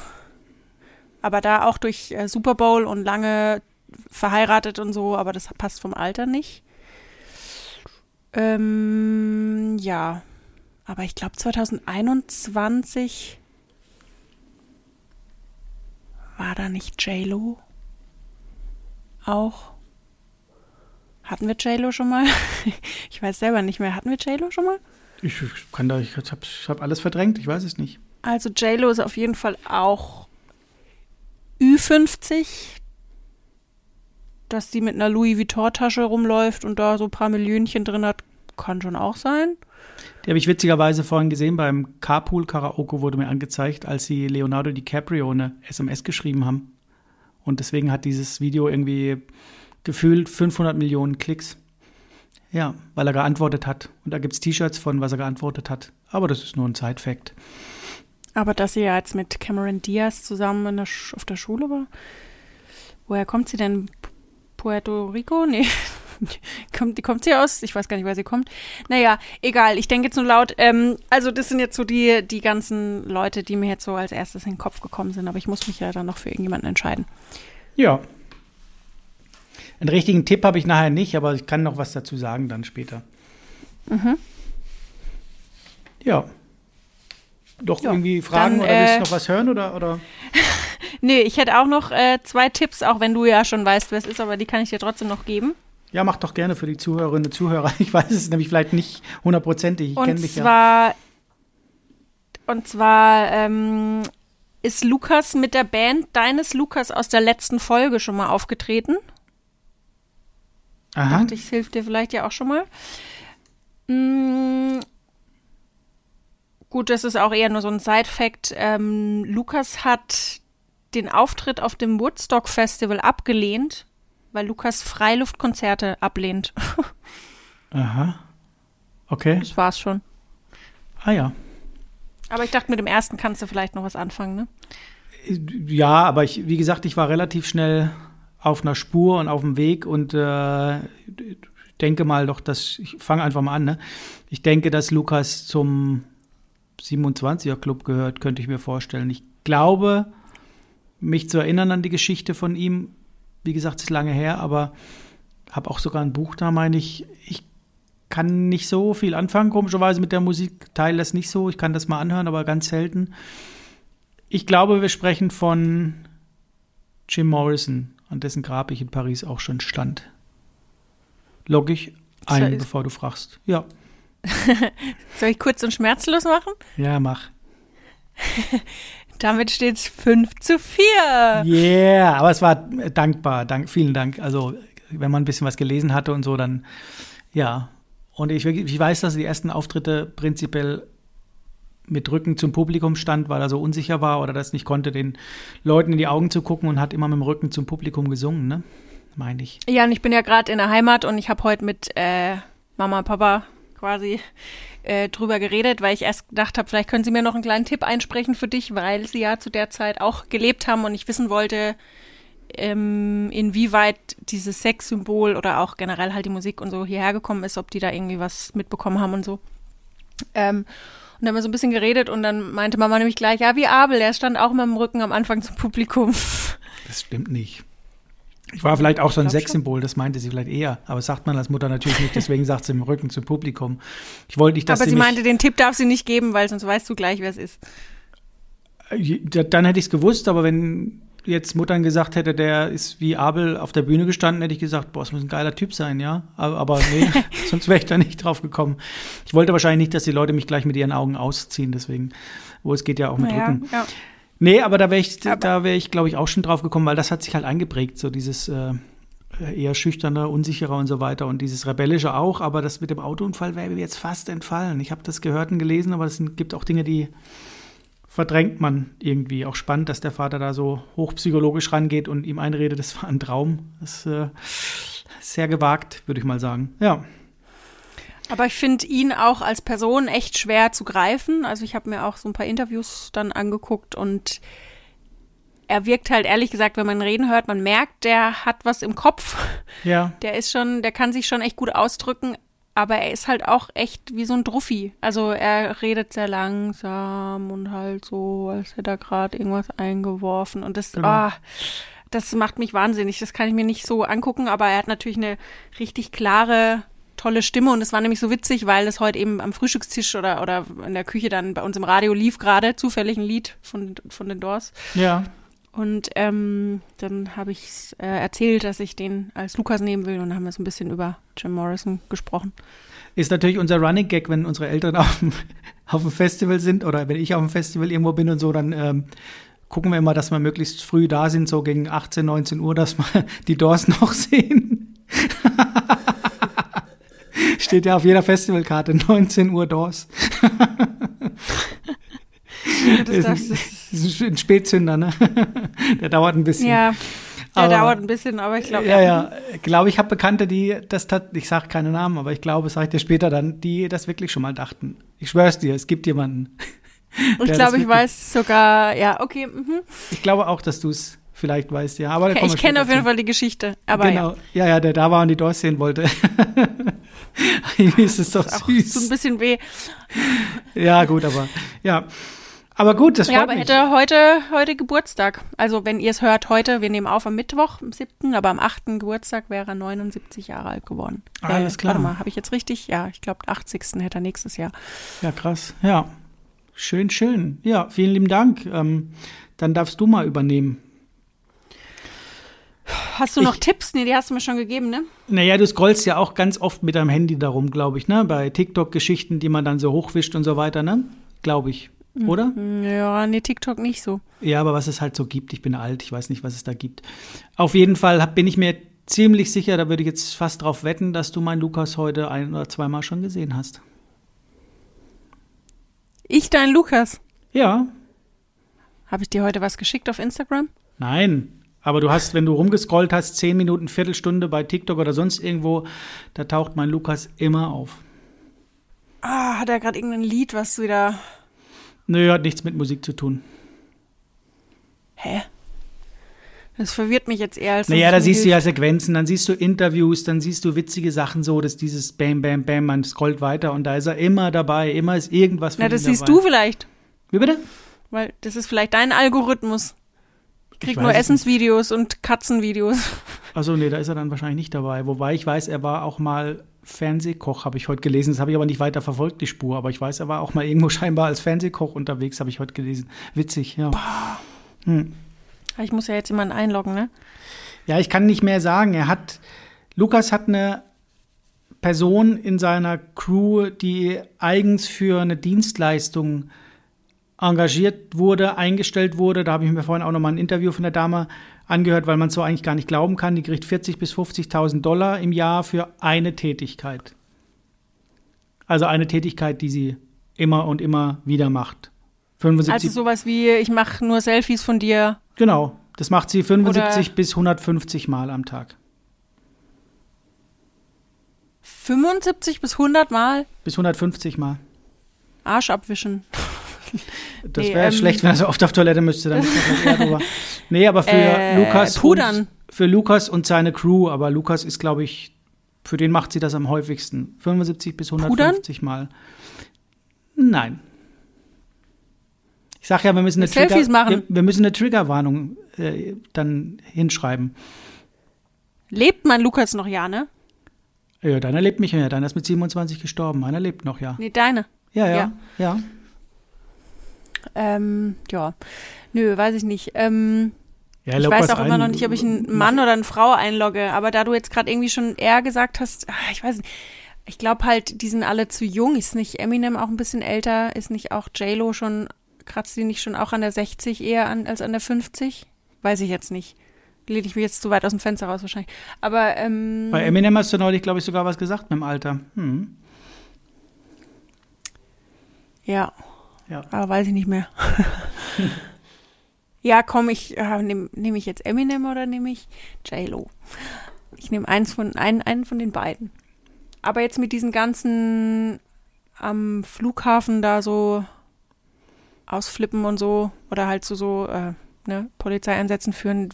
Aber da auch durch äh, Super Bowl und lange verheiratet und so, aber das passt vom Alter nicht. Ähm, ja. Aber ich glaube 2021 war da nicht JLo auch? Hatten wir JLo schon mal? ich weiß selber nicht mehr. Hatten wir JLo schon mal? Ich kann da, ich habe hab alles verdrängt, ich weiß es nicht. Also JLo ist auf jeden Fall auch Ü50, dass die mit einer Louis Vuitton-Tasche rumläuft und da so ein paar Millionchen drin hat, kann schon auch sein. Die habe ich witzigerweise vorhin gesehen beim Carpool Karaoke wurde mir angezeigt, als sie Leonardo DiCaprio eine SMS geschrieben haben. Und deswegen hat dieses Video irgendwie gefühlt 500 Millionen Klicks. Ja, weil er geantwortet hat. Und da gibt es T-Shirts von, was er geantwortet hat. Aber das ist nur ein Side-Fact. Aber dass sie ja jetzt mit Cameron Diaz zusammen der auf der Schule war. Woher kommt sie denn? Puerto Rico? Nee, kommt, kommt sie aus? Ich weiß gar nicht, wer sie kommt. Naja, egal, ich denke jetzt nur laut. Ähm, also, das sind jetzt so die, die ganzen Leute, die mir jetzt so als erstes in den Kopf gekommen sind, aber ich muss mich ja dann noch für irgendjemanden entscheiden. Ja. Einen richtigen Tipp habe ich nachher nicht, aber ich kann noch was dazu sagen dann später. Mhm. Ja. Doch ja, irgendwie Fragen dann, oder willst du äh, noch was hören oder? oder? nee, ich hätte auch noch äh, zwei Tipps, auch wenn du ja schon weißt, wer es ist, aber die kann ich dir trotzdem noch geben. Ja, mach doch gerne für die Zuhörerinnen und Zuhörer. Ich weiß es nämlich vielleicht nicht hundertprozentig. Ich kenne dich zwar, ja. Und zwar ähm, ist Lukas mit der Band deines Lukas aus der letzten Folge schon mal aufgetreten. Aha. Dachte ich, hilft dir vielleicht ja auch schon mal. Mm, gut, das ist auch eher nur so ein Side-Fact. Ähm, Lukas hat den Auftritt auf dem Woodstock Festival abgelehnt, weil Lukas Freiluftkonzerte ablehnt. Aha. Okay. Das war's schon. Ah ja. Aber ich dachte, mit dem ersten kannst du vielleicht noch was anfangen, ne? Ja, aber ich, wie gesagt, ich war relativ schnell auf einer Spur und auf dem Weg und äh, denke mal doch, dass ich fange einfach mal an. Ne? Ich denke, dass Lukas zum 27er Club gehört, könnte ich mir vorstellen. Ich glaube, mich zu erinnern an die Geschichte von ihm, wie gesagt, ist lange her, aber habe auch sogar ein Buch da, meine ich. Ich kann nicht so viel anfangen, komischerweise mit der Musik, teile das nicht so. Ich kann das mal anhören, aber ganz selten. Ich glaube, wir sprechen von Jim Morrison, an dessen Grab ich in Paris auch schon stand. Log ich ein, bevor du fragst. Ja. Soll ich kurz und schmerzlos machen? Ja, mach. Damit steht es 5 zu 4. Yeah, aber es war dankbar. Dank, vielen Dank. Also, wenn man ein bisschen was gelesen hatte und so, dann ja. Und ich, ich weiß, dass die ersten Auftritte prinzipiell mit Rücken zum Publikum stand, weil er so unsicher war oder das nicht konnte, den Leuten in die Augen zu gucken und hat immer mit dem Rücken zum Publikum gesungen, ne? Meine ich. Ja, und ich bin ja gerade in der Heimat und ich habe heute mit äh, Mama und Papa quasi äh, drüber geredet, weil ich erst gedacht habe, vielleicht können Sie mir noch einen kleinen Tipp einsprechen für dich, weil Sie ja zu der Zeit auch gelebt haben und ich wissen wollte, ähm, inwieweit dieses Sexsymbol oder auch generell halt die Musik und so hierher gekommen ist, ob die da irgendwie was mitbekommen haben und so. Ähm, und dann haben wir so ein bisschen geredet und dann meinte Mama nämlich gleich, ja, wie Abel, der stand auch immer im Rücken am Anfang zum Publikum. Das stimmt nicht. Ich war vielleicht auch so ein Sexsymbol, das meinte sie vielleicht eher. Aber das sagt man als Mutter natürlich nicht, deswegen sagt sie im Rücken zum Publikum. Ich wollte nicht, dass Aber sie sie meinte, den Tipp darf sie nicht geben, weil sonst weißt du gleich, wer es ist. Äh, dann hätte ich es gewusst, aber wenn jetzt Muttern gesagt hätte, der ist wie Abel auf der Bühne gestanden, hätte ich gesagt, boah, es muss ein geiler Typ sein, ja. Aber, aber nee, sonst wäre ich da nicht drauf gekommen. Ich wollte wahrscheinlich nicht, dass die Leute mich gleich mit ihren Augen ausziehen, deswegen, wo es geht ja auch mit Naja, Rücken. ja. Nee, aber da wäre ich, Aber- da wäre ich, glaube ich, auch schon drauf gekommen, weil das hat sich halt eingeprägt, so dieses äh, eher schüchterner, unsicherer und so weiter und dieses rebellische auch, aber das mit dem Autounfall wäre mir jetzt fast entfallen. Ich habe das gehört und gelesen, aber es gibt auch Dinge, die verdrängt man irgendwie. Auch spannend, dass der Vater da so hochpsychologisch rangeht und ihm einredet, das war ein Traum. Das ist äh, sehr gewagt, würde ich mal sagen. Ja. Aber ich finde ihn auch als Person echt schwer zu greifen. Also ich habe mir auch so ein paar Interviews dann angeguckt und er wirkt halt ehrlich gesagt, wenn man reden hört, man merkt, der hat was im Kopf. Ja. Der ist schon, der kann sich schon echt gut ausdrücken, aber er ist halt auch echt wie so ein Druffi. Also er redet sehr langsam und halt so, als hätte er gerade irgendwas eingeworfen. Und das, Genau. ah, das macht mich wahnsinnig. Das kann ich mir nicht so angucken, aber er hat natürlich eine richtig klare, tolle Stimme. Und es war nämlich so witzig, weil es heute eben am Frühstückstisch oder, oder in der Küche dann bei uns im Radio lief gerade zufällig ein Lied von, von den Doors. Ja. Und ähm, dann habe ich äh, erzählt, dass ich den als Lukas nehmen will und dann haben wir so ein bisschen über Jim Morrison gesprochen. Ist natürlich unser Running Gag, wenn unsere Eltern auf dem, auf dem Festival sind oder wenn ich auf dem Festival irgendwo bin und so, dann ähm, gucken wir immer, dass wir möglichst früh da sind, so gegen 18, 19 Uhr, dass wir die Doors noch sehen. Steht ja auf jeder Festivalkarte 19 Uhr Doors. Das, Ist ein, ist ein Spätzünder, ne? Der dauert ein bisschen. ja, der Aber- dauert ein bisschen, aber ich glaube, Ja, ja. Ich glaube, ich habe Bekannte, die das ich sage keine Namen, aber ich glaube, sage ich dir später dann, die das wirklich schon mal dachten. Ich schwör's dir, es gibt jemanden. ich glaube, ich weiß sogar, ja, okay. Mhm. Ich glaube auch, dass du es vielleicht weißt, ja. Aber Okay, ich kenne auf jeden. Fall die Geschichte, aber ja. genau. Ja. ja, der da war und die Doors sehen wollte. Irgendwie ist es doch süß. so ein bisschen weh. ja, gut, aber ja. Aber gut, das freut Ja, aber mich. hätte heute, heute Geburtstag. Also wenn ihr es hört heute, wir nehmen auf am Mittwoch, am 7., aber am 8. Geburtstag wäre er 79 Jahre alt geworden. Alles klar. Warte mal, habe ich jetzt richtig? Ja, ich glaube, 80. hätte er nächstes Jahr. Ja, krass. Ja. Schön, schön. Ja, vielen lieben Dank. Ähm, dann darfst du mal übernehmen. Hast du noch Tipps? Nee, die hast du mir schon gegeben, ne? Naja, du scrollst ja auch ganz oft mit deinem Handy darum, glaube ich, ne? Bei TikTok-Geschichten, die man dann so hochwischt und so weiter, ne? Glaube ich. Oder? Ja, nee, TikTok nicht so. Ja, aber was es halt so gibt, ich bin alt, ich weiß nicht, was es da gibt. Auf jeden Fall hab, bin ich mir ziemlich sicher, da würde ich jetzt fast drauf wetten, dass du meinen Lukas heute ein oder zweimal schon gesehen hast. Ich, dein Lukas. Ja, Habe ich dir heute was geschickt auf Instagram? nein. Aber du hast, wenn du rumgescrollt hast, zehn Minuten, Viertelstunde bei TikTok oder sonst irgendwo, da taucht mein Lukas immer auf. Ah, hat er gerade irgendein Lied, was wieder. Nö, hat nichts mit Musik zu tun. Hä? Das verwirrt mich jetzt eher als. Naja, da siehst du ja hilft. Sequenzen, dann siehst du Interviews, dann siehst du witzige Sachen so, dass dieses Bam, Bam, Bam, man scrollt weiter und da ist er immer dabei, immer ist irgendwas von Na, das siehst dabei. du vielleicht. Wie bitte? Weil das ist vielleicht dein Algorithmus. Ich krieg Ich nur Essensvideos und Katzenvideos. Also nee, da ist er dann wahrscheinlich nicht dabei. Wobei ich weiß, er war auch mal Fernsehkoch, habe ich heute gelesen. Das habe ich aber nicht weiter verfolgt, die Spur. Aber ich weiß, er war auch mal irgendwo scheinbar als Fernsehkoch unterwegs, habe ich heute gelesen. Witzig, ja. Hm. Ich muss ja jetzt jemanden einloggen, ne? Ja, ich kann nicht mehr sagen. Er hat, Lukas hat eine Person in seiner Crew, die eigens für eine Dienstleistung engagiert wurde, eingestellt wurde. Da habe ich mir vorhin auch noch mal ein Interview von der Dame angehört, weil man es so eigentlich gar nicht glauben kann. Die kriegt 40.000 bis 50.000 Dollar im Jahr für eine Tätigkeit. Also eine Tätigkeit, die sie immer und immer wieder macht. 75, Also sowas wie, ich mache nur Selfies von dir. genau. Das macht sie 75 Oder- bis 150 Mal am Tag. 75 bis 100 Mal Bis 150 Mal. Arsch abwischen. Das Nee, wäre ähm, schlecht, wenn er so oft auf Toilette müsste, dann ist. Nee, aber für Äh, Lukas pudern. und, für Lukas und seine Crew, aber Lukas ist, glaube ich, für den macht sie das am häufigsten. 75 bis 150 Mal. Nein. Ich sag ja, wir müssen eine, Selfies Trigger, machen. Wir müssen eine Triggerwarnung äh, dann hinschreiben. Lebt mein Lukas noch, ja, ne? Ja, deiner lebt nicht mehr. Deiner ist mit 27 gestorben. Meiner lebt noch, ja. Nee, deine. Ja, ja, Ja. ja. Ähm, ja. Nö, weiß ich nicht. Ähm, ja ich weiß auch immer noch nicht, ob ich einen Mann oder eine Frau einlogge. Aber da du jetzt gerade irgendwie schon eher gesagt hast, ah, ich weiß nicht. Ich glaube halt, die sind alle zu jung. Ist nicht Eminem auch ein bisschen älter? Ist nicht auch J-Lo schon, kratzt die nicht schon auch an der 60 eher an, als an der 50? Weiß ich jetzt nicht. Lehne ich mich jetzt zu weit aus dem Fenster raus wahrscheinlich. Aber, ähm, Bei Eminem hast du neulich, glaube ich, sogar was gesagt mit dem Alter. Hm. ja. Ja. Aber weiß ich nicht mehr. ja, komm, ich äh, nehme nehm ich jetzt Eminem oder nehme ich J-Lo? Ich nehme eins von einen, einen von den beiden. Aber jetzt mit diesen ganzen am Flughafen da so ausflippen und so oder halt so so äh, ne, Polizeieinsätzen führen,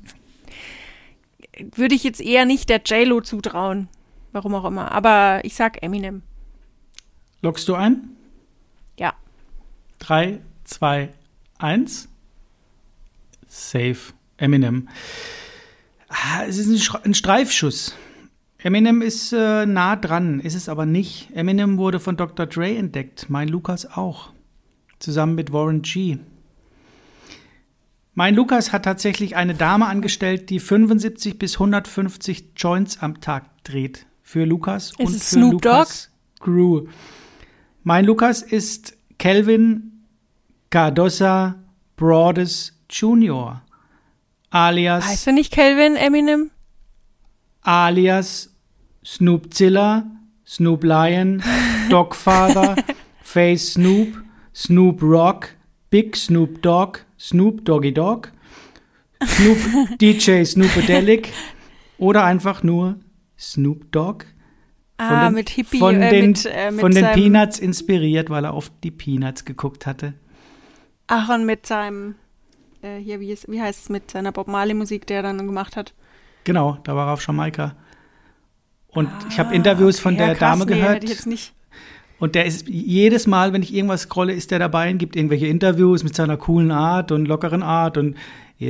würde ich jetzt eher nicht der J-Lo zutrauen. Warum auch immer. Aber ich sag Eminem. Loggst du ein? Ja. 3, 2, 1. Safe. Eminem. Ah, es ist ein, Streifschuss. Eminem ist äh, nah dran, ist es aber nicht. Eminem wurde von Dr. Dre entdeckt, mein Lukas auch. Zusammen mit Warren G. Mein Lukas hat tatsächlich eine Dame angestellt, die 75 bis 150 Joints am Tag dreht. Für Lukas und es für Snoop Lukas Crew. Mein Lukas ist Kelvin Cardosa Broades Jr. alias Heißt er nicht Calvin Eminem? alias Snoopzilla, Snoop Lion, Dogfather, Face Snoop, Snoop Rock, Big Snoop Dogg, Snoop Doggy Dog, Snoop DJ Snoopadelic oder einfach nur Snoop Dogg. Ah, den, mit Hippie, von äh, den, mit, äh, mit von den Peanuts inspiriert, weil er auf die Peanuts geguckt hatte. Ach, und mit seinem, äh, hier, wie, ist, wie heißt es, mit seiner Bob Marley-Musik, der er dann gemacht hat. Genau, da war er auf Jamaika. Und ich habe Ah, Interviews von okay, der ja, krass, Dame nee, gehört. Hätte ich jetzt nicht. Und der ist jedes Mal, wenn ich irgendwas scrolle, ist der dabei und gibt irgendwelche Interviews mit seiner coolen Art und lockeren Art. Und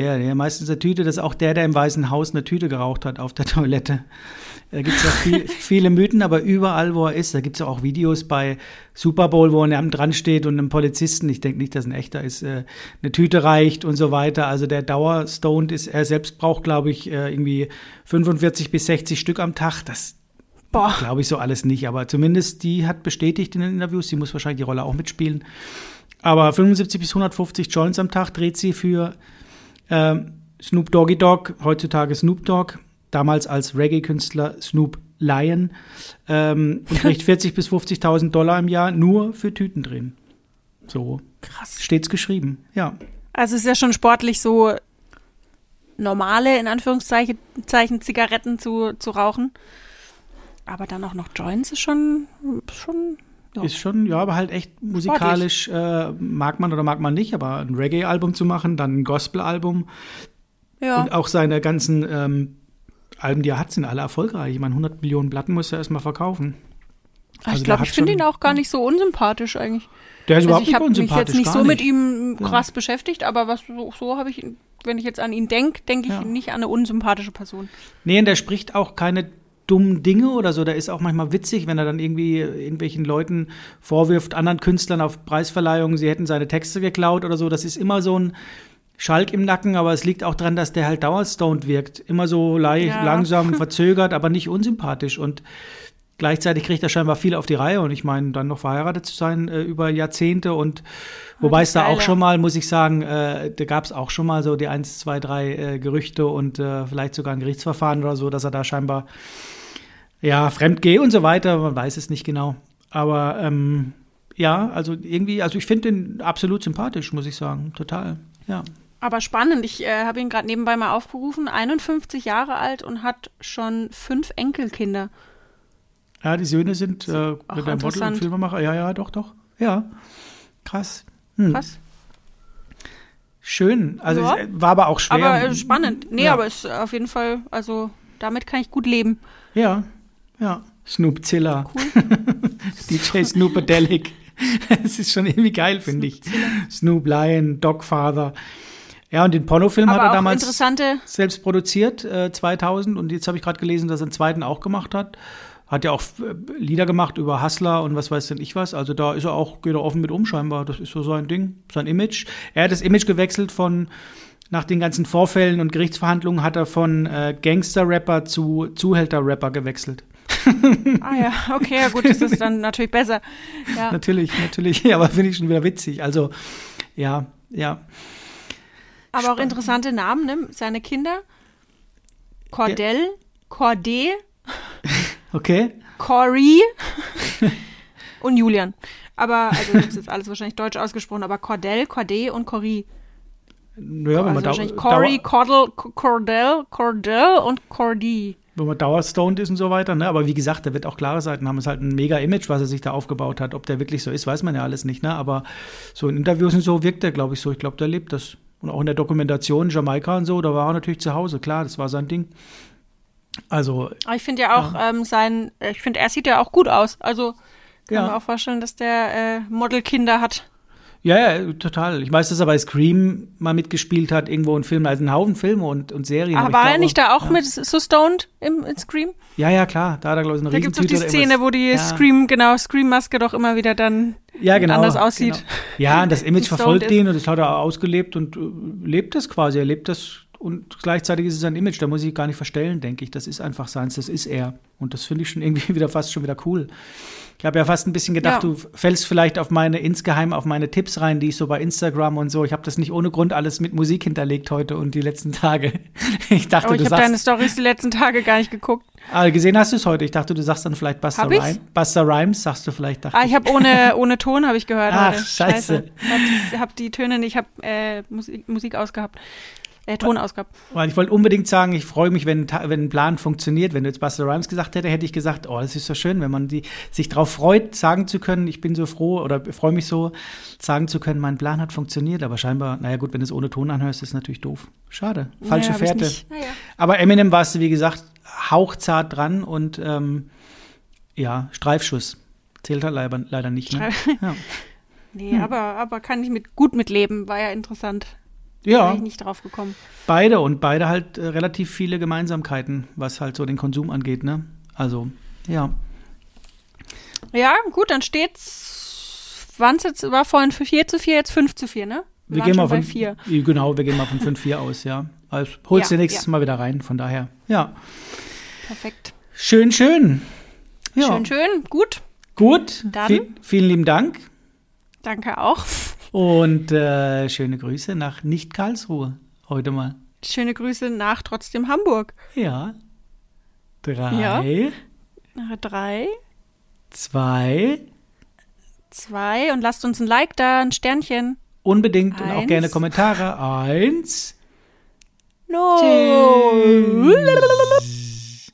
ja, yeah, meistens eine Tüte. Das ist auch der, der im Weißen Haus eine Tüte geraucht hat auf der Toilette. Da gibt es ja viel, viele Mythen, aber überall, wo er ist, da gibt es ja auch Videos bei Super Bowl, wo er dran steht und einem Polizisten, ich denke nicht, dass ein echter ist, äh, eine Tüte reicht und so weiter. Also der Dauerstoned ist, er selbst braucht, glaube ich, äh, irgendwie 45 bis 60 Stück am Tag. Das Glaube ich so alles nicht, aber zumindest die hat bestätigt in den Interviews, sie muss wahrscheinlich die Rolle auch mitspielen. Aber 75 bis 150 Joints am Tag dreht sie für ähm, Snoop Doggy Dogg, heutzutage Snoop Dogg, damals als Reggae-Künstler Snoop Lion ähm, und kriegt 40 bis 50.000 Dollar im Jahr nur für Tüten drehen. So krass. steht's geschrieben, ja. Also es ist ja schon sportlich so normale, in Anführungszeichen, Zeichen, Zigaretten zu, zu rauchen. Aber dann auch noch Joints ist schon, schon Ja. Ist schon, ja, aber halt echt musikalisch äh, mag man oder mag man nicht, aber ein Reggae-Album zu machen, dann ein Gospel-Album ja. und auch seine ganzen ähm, Alben, die er hat, sind alle erfolgreich. Ich meine, 100 Millionen Platten muss er erstmal verkaufen. Ah, also ich glaube, ich finde ihn auch gar nicht so unsympathisch eigentlich. Der ist Also überhaupt ich nicht habe mich unsympathisch. jetzt nicht so mit ihm Ja. krass beschäftigt, aber was so, so habe ich, wenn ich jetzt an ihn denke, denke ich Ja. nicht an eine unsympathische Person. Nee, und der spricht auch keine dummen Dinge oder so. Der ist auch manchmal witzig, wenn er dann irgendwie irgendwelchen Leuten vorwirft, anderen Künstlern auf Preisverleihungen, sie hätten seine Texte geklaut oder so. Das ist immer so ein Schalk im Nacken, aber es liegt auch daran, dass der halt dauerstoned wirkt. Immer so leicht, Ja. langsam, verzögert, aber nicht unsympathisch. Und gleichzeitig kriegt er scheinbar viel auf die Reihe. Und ich meine, dann noch verheiratet zu sein äh, über Jahrzehnte und wobei das es da auch schon mal, muss ich sagen, äh, da gab es auch schon mal so die eins, zwei, drei äh, Gerüchte und äh, vielleicht sogar ein Gerichtsverfahren oder so, dass er da scheinbar ja fremd gehe und so weiter. Man weiß es nicht genau. Aber ähm, ja, also irgendwie, also ich finde den absolut sympathisch, muss ich sagen. Total. Ja. Aber spannend, ich äh, habe ihn gerade nebenbei mal aufgerufen, 51 Jahre alt und hat schon fünf Enkelkinder. Ja, die Söhne sind äh, der Model und. Filmemacher. Ja, ja, doch, doch. Ja. Krass. Hm. Krass. Schön. Also Ja. war aber auch schwer. Aber äh, spannend. Nee, ja. aber es ist auf jeden Fall, also damit kann ich gut leben. Ja, ja. Snoopzilla. DJ Snoopadelic. Es ist schon irgendwie geil, finde ich. Snoop Lion, Dogfather. Ja, und den Pornofilm hat Aber er auch damals interessante, selbst produziert, äh, 2000. Und jetzt habe ich gerade gelesen, dass er einen zweiten auch gemacht hat. Hat ja auch äh, Lieder gemacht über Hustler und was weiß denn ich was. Also da ist er auch, geht er offen mit um scheinbar. Das ist so sein Ding, sein Image. Er hat das Image gewechselt von, nach den ganzen Vorfällen und Gerichtsverhandlungen hat er von äh, Gangster-Rapper zu Zuhälter-Rapper gewechselt. ah ja, okay, ja gut, das ist dann natürlich besser. Ja. Natürlich, natürlich. Ja, aber finde ich schon wieder witzig. Also, ja, ja. Aber auch interessante Namen, ne? Seine Kinder. Cordell, Cordé, Okay. Cory und Julian. Aber, also das ist jetzt alles wahrscheinlich deutsch ausgesprochen, aber Cordell, Cordé und Cory. Ja, wenn, Also man dau wahrscheinlich Cory, Cordell, Cordell, Cordell und Cordy. wenn man dauerstoned ist und so weiter. Ne? Aber wie gesagt, der wird auch klare Seiten haben. Es ist halt ein mega Image, was er sich da aufgebaut hat. Ob der wirklich so ist, weiß man ja alles nicht. Ne? Aber so in Interviews und so wirkt er, glaube ich, so. Ich glaube, der lebt das. Und auch in der Dokumentation Jamaika und so, da war er natürlich zu Hause. Klar, das war sein Ding. Also, Aber ich finde ja auch ähm, sein, ich finde, er sieht ja auch gut aus. Also kann Ja. mir auch vorstellen, dass der äh, Modelkinder hat. ja, ja, total. Ich weiß, dass er bei Scream mal mitgespielt hat, irgendwo in Filmen, also einen Haufen Filme und, und Serien. Aber ich war er glaube- nicht da auch ja. mit so stoned im, in Scream? Ja, ja, klar. Da hat er, glaube ich, eine Da gibt es doch die Szene, wo die ja. Scream, genau, Scream-Maske doch immer wieder dann ja, genau, anders aussieht. Genau. Ja, und das Image verfolgt ihn und das hat er ausgelebt und äh, lebt es quasi. Er lebt das und gleichzeitig ist es ein Image, da muss ich gar nicht verstellen, denke ich. Das ist einfach seins, das ist er. Und das finde ich schon irgendwie wieder fast schon wieder cool. Ich habe ja fast ein bisschen gedacht, Ja. du fällst vielleicht auf meine insgeheim auf meine Tipps rein, die ich so bei Instagram und so. Ich habe das nicht ohne Grund alles mit Musik hinterlegt heute und die letzten Tage. Ich dachte, Aber ich du habe deine Stories die letzten Tage gar nicht geguckt. ah, gesehen hast du es heute. Ich dachte, du sagst dann vielleicht Buster? Rhymes. Buster Rhymes, sagst du vielleicht. Ah, ich habe ohne, ohne Ton, habe ich gehört. Ach, heute. scheiße. Ich habe hab die Töne nicht, ich habe äh, Musik, Musik ausgehabt. Äh, Ton ausgehabt. Weil ich wollte unbedingt sagen, ich freue mich, wenn, wenn ein Plan funktioniert. Wenn du jetzt Buster Rhymes gesagt hätte, hätte ich gesagt, oh, das ist so schön, wenn man die, sich darauf freut, sagen zu können, ich bin so froh oder freue mich so, sagen zu können, mein Plan hat funktioniert. Aber scheinbar, naja gut, wenn du es ohne Ton anhörst, ist es natürlich doof. Schade. Falsche Naja, Fährte. Naja. Aber Eminem warst du, wie gesagt, hauchzart dran und ähm, ja, Streifschuss. Zählt halt leider, leider nicht. Ne? Ja. Nee, aber, aber kann ich mit, gut mitleben, war ja interessant. Ja, bin ich nicht drauf gekommen. beide und beide halt äh, relativ viele Gemeinsamkeiten, was halt so den Konsum angeht. Ne? Also, ja. Ja, gut, dann steht's. Wann's jetzt war vorhin für 4 zu 4, jetzt 5 zu 4, ne? Wir waren gehen mal von bei 4. Genau, wir gehen mal von 5-4 aus, ja. Also holst Ja, du nächstes ja. Mal wieder rein, von daher. Ja. Perfekt. Schön, schön. Ja. Schön, schön, gut. Gut. Dann? Vi- vielen lieben Dank Danke auch. Und äh, schöne Grüße nach Nicht-Karlsruhe heute mal. Schöne Grüße nach trotzdem Hamburg. Ja. Drei, Ja. Drei, zwei, zwei und lasst uns ein Like da, ein Sternchen. unbedingt und auch Eins. gerne Kommentare. Eins. No. Tschüss.